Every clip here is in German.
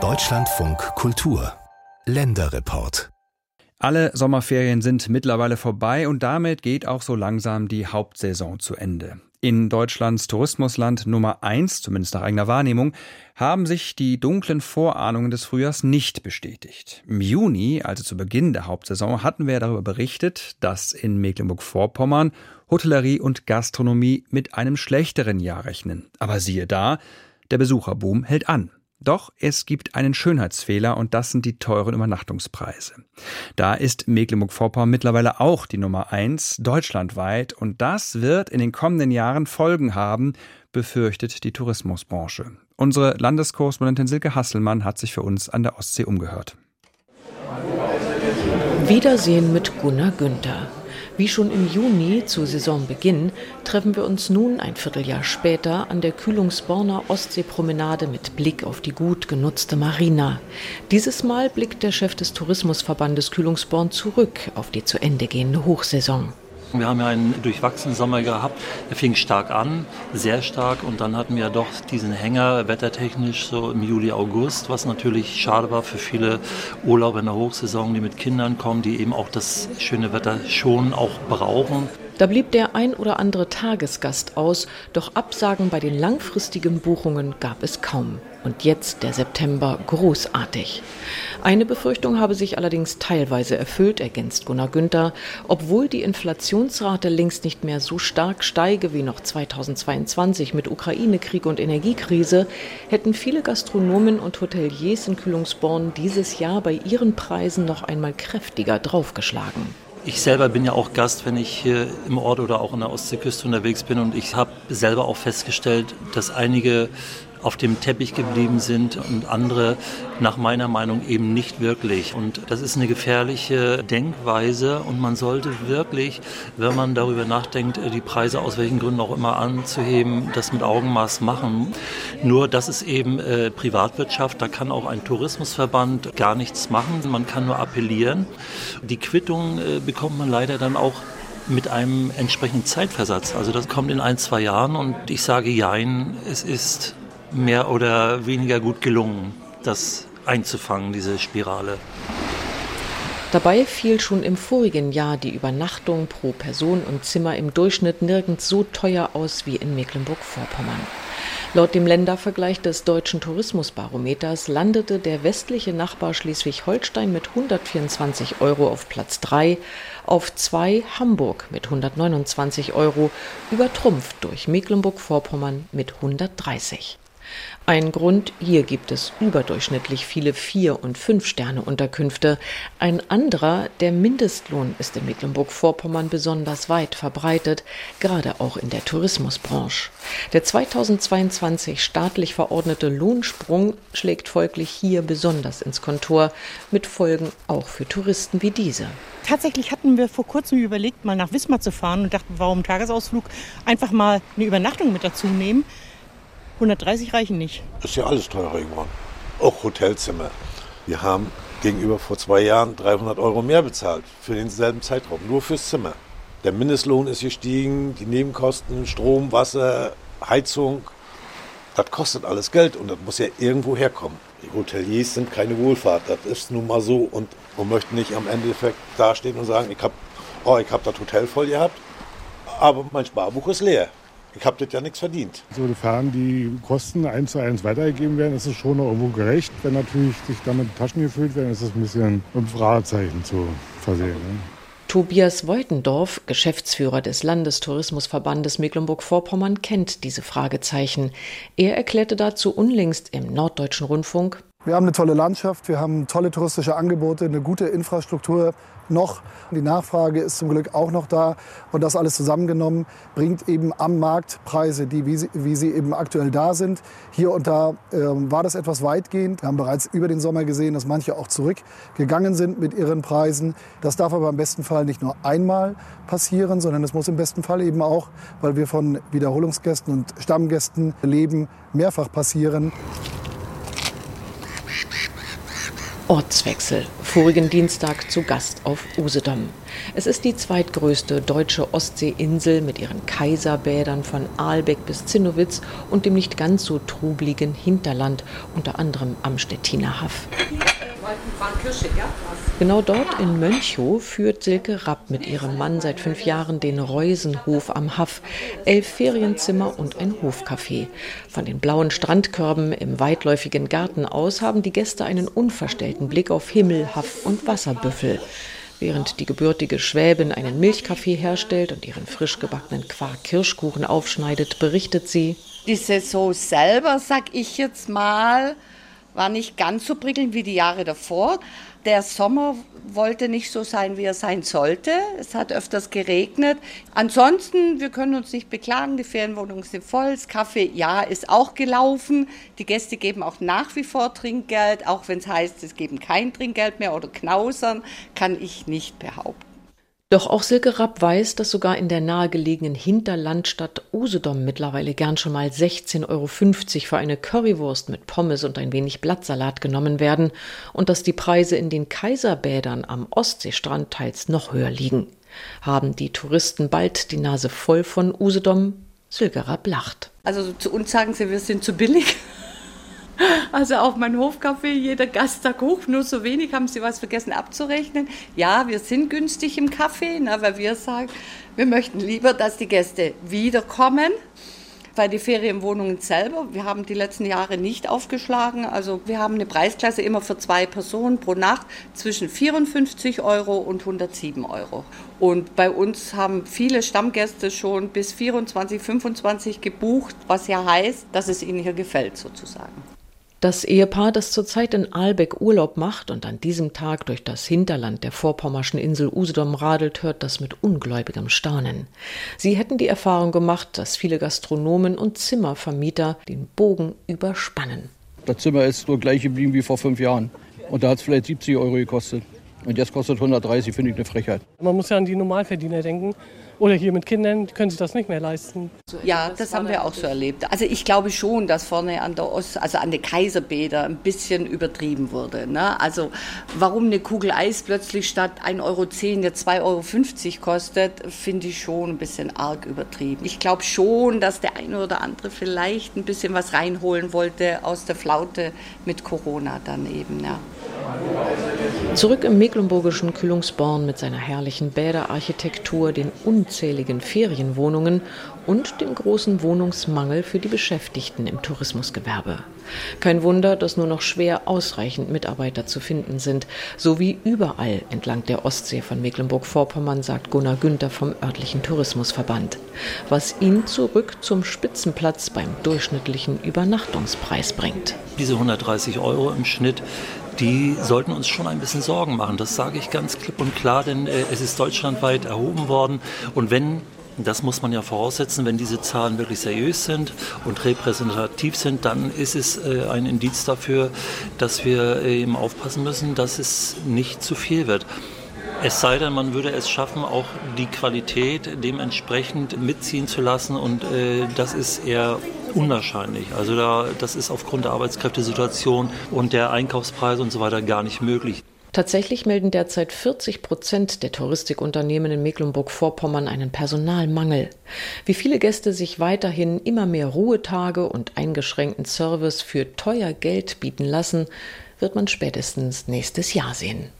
Deutschlandfunk Kultur Länderreport alle Sommerferien sind mittlerweile vorbei und damit geht auch so langsam die Hauptsaison zu Ende. In Deutschlands Tourismusland Nummer eins, zumindest nach eigener Wahrnehmung, haben sich die dunklen Vorahnungen des Frühjahrs nicht bestätigt. Im Juni, also zu Beginn der Hauptsaison, hatten wir darüber berichtet, dass in Mecklenburg-Vorpommern Hotellerie und Gastronomie mit einem schlechteren Jahr rechnen. Aber siehe da, der Besucherboom hält an. Doch es gibt einen Schönheitsfehler und das sind die teuren Übernachtungspreise. Da ist Mecklenburg-Vorpommern mittlerweile auch die Nummer eins deutschlandweit und das wird in den kommenden Jahren Folgen haben, befürchtet die Tourismusbranche. Unsere Landeskorrespondentin Silke Hasselmann hat sich für uns an der Ostsee umgehört. Wiedersehen mit Gunnar Günther. Wie schon im Juni zu Saisonbeginn treffen wir uns nun ein Vierteljahr später an der Kühlungsborner Ostseepromenade mit Blick auf die gut genutzte Marina. Dieses Mal blickt der Chef des Tourismusverbandes Kühlungsborn zurück auf die zu Ende gehende Hochsaison. Wir haben ja einen durchwachsenen Sommer gehabt. Er fing stark an, sehr stark. Und dann hatten wir ja doch diesen Hänger wettertechnisch so im Juli, August, was natürlich schade war für viele Urlauber in der Hochsaison, die mit Kindern kommen, die eben auch das schöne Wetter schon auch brauchen. Da blieb der ein oder andere Tagesgast aus, doch Absagen bei den langfristigen Buchungen gab es kaum. Und jetzt der September großartig. Eine Befürchtung habe sich allerdings teilweise erfüllt, ergänzt Gunnar Günther. Obwohl die Inflationsrate längst nicht mehr so stark steige wie noch 2022 mit Ukraine-Krieg und Energiekrise, hätten viele Gastronomen und Hoteliers in Kühlungsborn dieses Jahr bei ihren Preisen noch einmal kräftiger draufgeschlagen. Ich selber bin ja auch Gast, wenn ich hier im Ort oder auch an der Ostseeküste unterwegs bin. Und ich habe selber auch festgestellt, dass einige auf dem Teppich geblieben sind und andere nach meiner Meinung eben nicht wirklich. Und das ist eine gefährliche Denkweise und man sollte wirklich, wenn man darüber nachdenkt, die Preise aus welchen Gründen auch immer anzuheben, das mit Augenmaß machen. Nur das ist eben äh, Privatwirtschaft, da kann auch ein Tourismusverband gar nichts machen, man kann nur appellieren. Die Quittung äh, bekommt man leider dann auch mit einem entsprechenden Zeitversatz. Also das kommt in ein, zwei Jahren und ich sage Jein, es ist mehr oder weniger gut gelungen, das einzufangen, diese Spirale. Dabei fiel schon im vorigen Jahr die Übernachtung pro Person und Zimmer im Durchschnitt nirgends so teuer aus wie in Mecklenburg-Vorpommern. Laut dem Ländervergleich des Deutschen Tourismusbarometers landete der westliche Nachbar Schleswig-Holstein mit 124 Euro auf Platz 3, auf 2 Hamburg mit 129 Euro, übertrumpft durch Mecklenburg-Vorpommern mit 130. Ein Grund, hier gibt es überdurchschnittlich viele Vier- und Fünf-Sterne-Unterkünfte. Ein anderer, der Mindestlohn ist in Mecklenburg-Vorpommern besonders weit verbreitet, gerade auch in der Tourismusbranche. Der 2022 staatlich verordnete Lohnsprung schlägt folglich hier besonders ins Kontor, mit Folgen auch für Touristen wie diese. Tatsächlich hatten wir vor kurzem überlegt, mal nach Wismar zu fahren und dachten, warum Tagesausflug einfach mal eine Übernachtung mit dazu nehmen. 130 reichen nicht. Ist ja alles teurer geworden. Auch Hotelzimmer. Wir haben gegenüber vor zwei Jahren 300 Euro mehr bezahlt für denselben Zeitraum, nur fürs Zimmer. Der Mindestlohn ist gestiegen, die Nebenkosten, Strom, Wasser, Heizung, das kostet alles Geld und das muss ja irgendwo herkommen. Die Hoteliers sind keine Wohlfahrt, das ist nun mal so und man möchte nicht am Endeffekt dastehen und sagen, ich habe oh, hab das Hotel voll gehabt, aber mein Sparbuch ist leer ich habe das ja nichts verdient. Sofern die Kosten eins zu eins weitergegeben werden, ist es schon noch irgendwo gerecht. Wenn natürlich sich damit Taschen gefüllt werden, ist es ein bisschen mit Fragezeichen zu versehen. Ne? Tobias Weutendorf, Geschäftsführer des Landestourismusverbandes Mecklenburg-Vorpommern, kennt diese Fragezeichen. Er erklärte dazu unlängst im Norddeutschen Rundfunk, wir haben eine tolle Landschaft, wir haben tolle touristische Angebote, eine gute Infrastruktur noch. Die Nachfrage ist zum Glück auch noch da. Und das alles zusammengenommen bringt eben am Markt Preise, die, wie sie, wie sie eben aktuell da sind. Hier und da äh, war das etwas weitgehend. Wir haben bereits über den Sommer gesehen, dass manche auch zurückgegangen sind mit ihren Preisen. Das darf aber im besten Fall nicht nur einmal passieren, sondern es muss im besten Fall eben auch, weil wir von Wiederholungsgästen und Stammgästen leben, mehrfach passieren. Ortswechsel. vorigen Dienstag zu Gast auf Usedom. Es ist die zweitgrößte deutsche Ostseeinsel mit ihren Kaiserbädern von Aalbeck bis Zinnowitz und dem nicht ganz so trubligen Hinterland, unter anderem am Stettiner Haff. Genau dort in Mönchow führt Silke Rapp mit ihrem Mann seit fünf Jahren den Reusenhof am Haff. Elf Ferienzimmer und ein Hofcafé. Von den blauen Strandkörben im weitläufigen Garten aus haben die Gäste einen unverstellten Blick auf Himmel, Haff und Wasserbüffel. Während die gebürtige Schwäbin einen Milchkaffee herstellt und ihren frisch gebackenen Quark-Kirschkuchen aufschneidet, berichtet sie: Die Saison selber, sag ich jetzt mal, war nicht ganz so prickelnd wie die Jahre davor. Der Sommer wollte nicht so sein, wie er sein sollte. Es hat öfters geregnet. Ansonsten, wir können uns nicht beklagen, die Ferienwohnungen sind voll. Das Kaffee, ja, ist auch gelaufen. Die Gäste geben auch nach wie vor Trinkgeld, auch wenn es heißt, es geben kein Trinkgeld mehr oder Knausern, kann ich nicht behaupten. Doch auch Silke Rapp weiß, dass sogar in der nahegelegenen Hinterlandstadt Usedom mittlerweile gern schon mal 16,50 Euro für eine Currywurst mit Pommes und ein wenig Blattsalat genommen werden und dass die Preise in den Kaiserbädern am Ostseestrand teils noch höher liegen. Haben die Touristen bald die Nase voll von Usedom? Silke Rapp lacht. Also zu uns sagen sie, wir sind zu billig. Also auf mein Hofcafé, jeder Gast sagt hoch, nur so wenig, haben Sie was vergessen abzurechnen? Ja, wir sind günstig im Kaffee, na, weil wir sagen, wir möchten lieber, dass die Gäste wiederkommen. Weil die Ferienwohnungen selber, wir haben die letzten Jahre nicht aufgeschlagen. Also wir haben eine Preisklasse immer für zwei Personen pro Nacht zwischen 54 Euro und 107 Euro. Und bei uns haben viele Stammgäste schon bis 24, 25 gebucht, was ja heißt, dass es ihnen hier gefällt sozusagen. Das Ehepaar, das zurzeit in Aalbeck Urlaub macht und an diesem Tag durch das Hinterland der vorpommerschen Insel Usedom radelt, hört das mit ungläubigem Staunen. Sie hätten die Erfahrung gemacht, dass viele Gastronomen und Zimmervermieter den Bogen überspannen. Das Zimmer ist nur gleich geblieben wie vor fünf Jahren. Und da hat es vielleicht 70 Euro gekostet. Und jetzt kostet 130, finde ich eine Frechheit. Man muss ja an die Normalverdiener denken. Oder hier mit Kindern können sich das nicht mehr leisten. Ja, das haben wir auch so erlebt. Also ich glaube schon, dass vorne an der Ost, also an der Kaiserbäder ein bisschen übertrieben wurde. Ne? Also warum eine Kugel Eis plötzlich statt 1,10 Euro jetzt 2,50 Euro kostet, finde ich schon ein bisschen arg übertrieben. Ich glaube schon, dass der eine oder andere vielleicht ein bisschen was reinholen wollte aus der Flaute mit Corona dann eben. Ja. Zurück im mecklenburgischen Kühlungsborn mit seiner herrlichen Bäderarchitektur, den unzähligen Ferienwohnungen und dem großen Wohnungsmangel für die Beschäftigten im Tourismusgewerbe. Kein Wunder, dass nur noch schwer ausreichend Mitarbeiter zu finden sind, so wie überall entlang der Ostsee von Mecklenburg-Vorpommern, sagt Gunnar Günther vom örtlichen Tourismusverband, was ihn zurück zum Spitzenplatz beim durchschnittlichen Übernachtungspreis bringt. Diese 130 Euro im Schnitt die sollten uns schon ein bisschen Sorgen machen. Das sage ich ganz klipp und klar, denn äh, es ist deutschlandweit erhoben worden. Und wenn das muss man ja voraussetzen, wenn diese Zahlen wirklich seriös sind und repräsentativ sind, dann ist es äh, ein Indiz dafür, dass wir äh, eben aufpassen müssen, dass es nicht zu viel wird. Es sei denn, man würde es schaffen, auch die Qualität dementsprechend mitziehen zu lassen und äh, das ist eher unwahrscheinlich. Also da, das ist aufgrund der Arbeitskräftesituation und der Einkaufspreise und so weiter gar nicht möglich. Tatsächlich melden derzeit 40 Prozent der Touristikunternehmen in Mecklenburg-Vorpommern einen Personalmangel. Wie viele Gäste sich weiterhin immer mehr Ruhetage und eingeschränkten Service für teuer Geld bieten lassen, wird man spätestens nächstes Jahr sehen.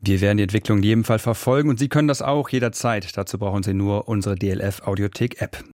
Wir werden die Entwicklung in jedem Fall verfolgen und Sie können das auch jederzeit. Dazu brauchen Sie nur unsere DLF Audiothek App.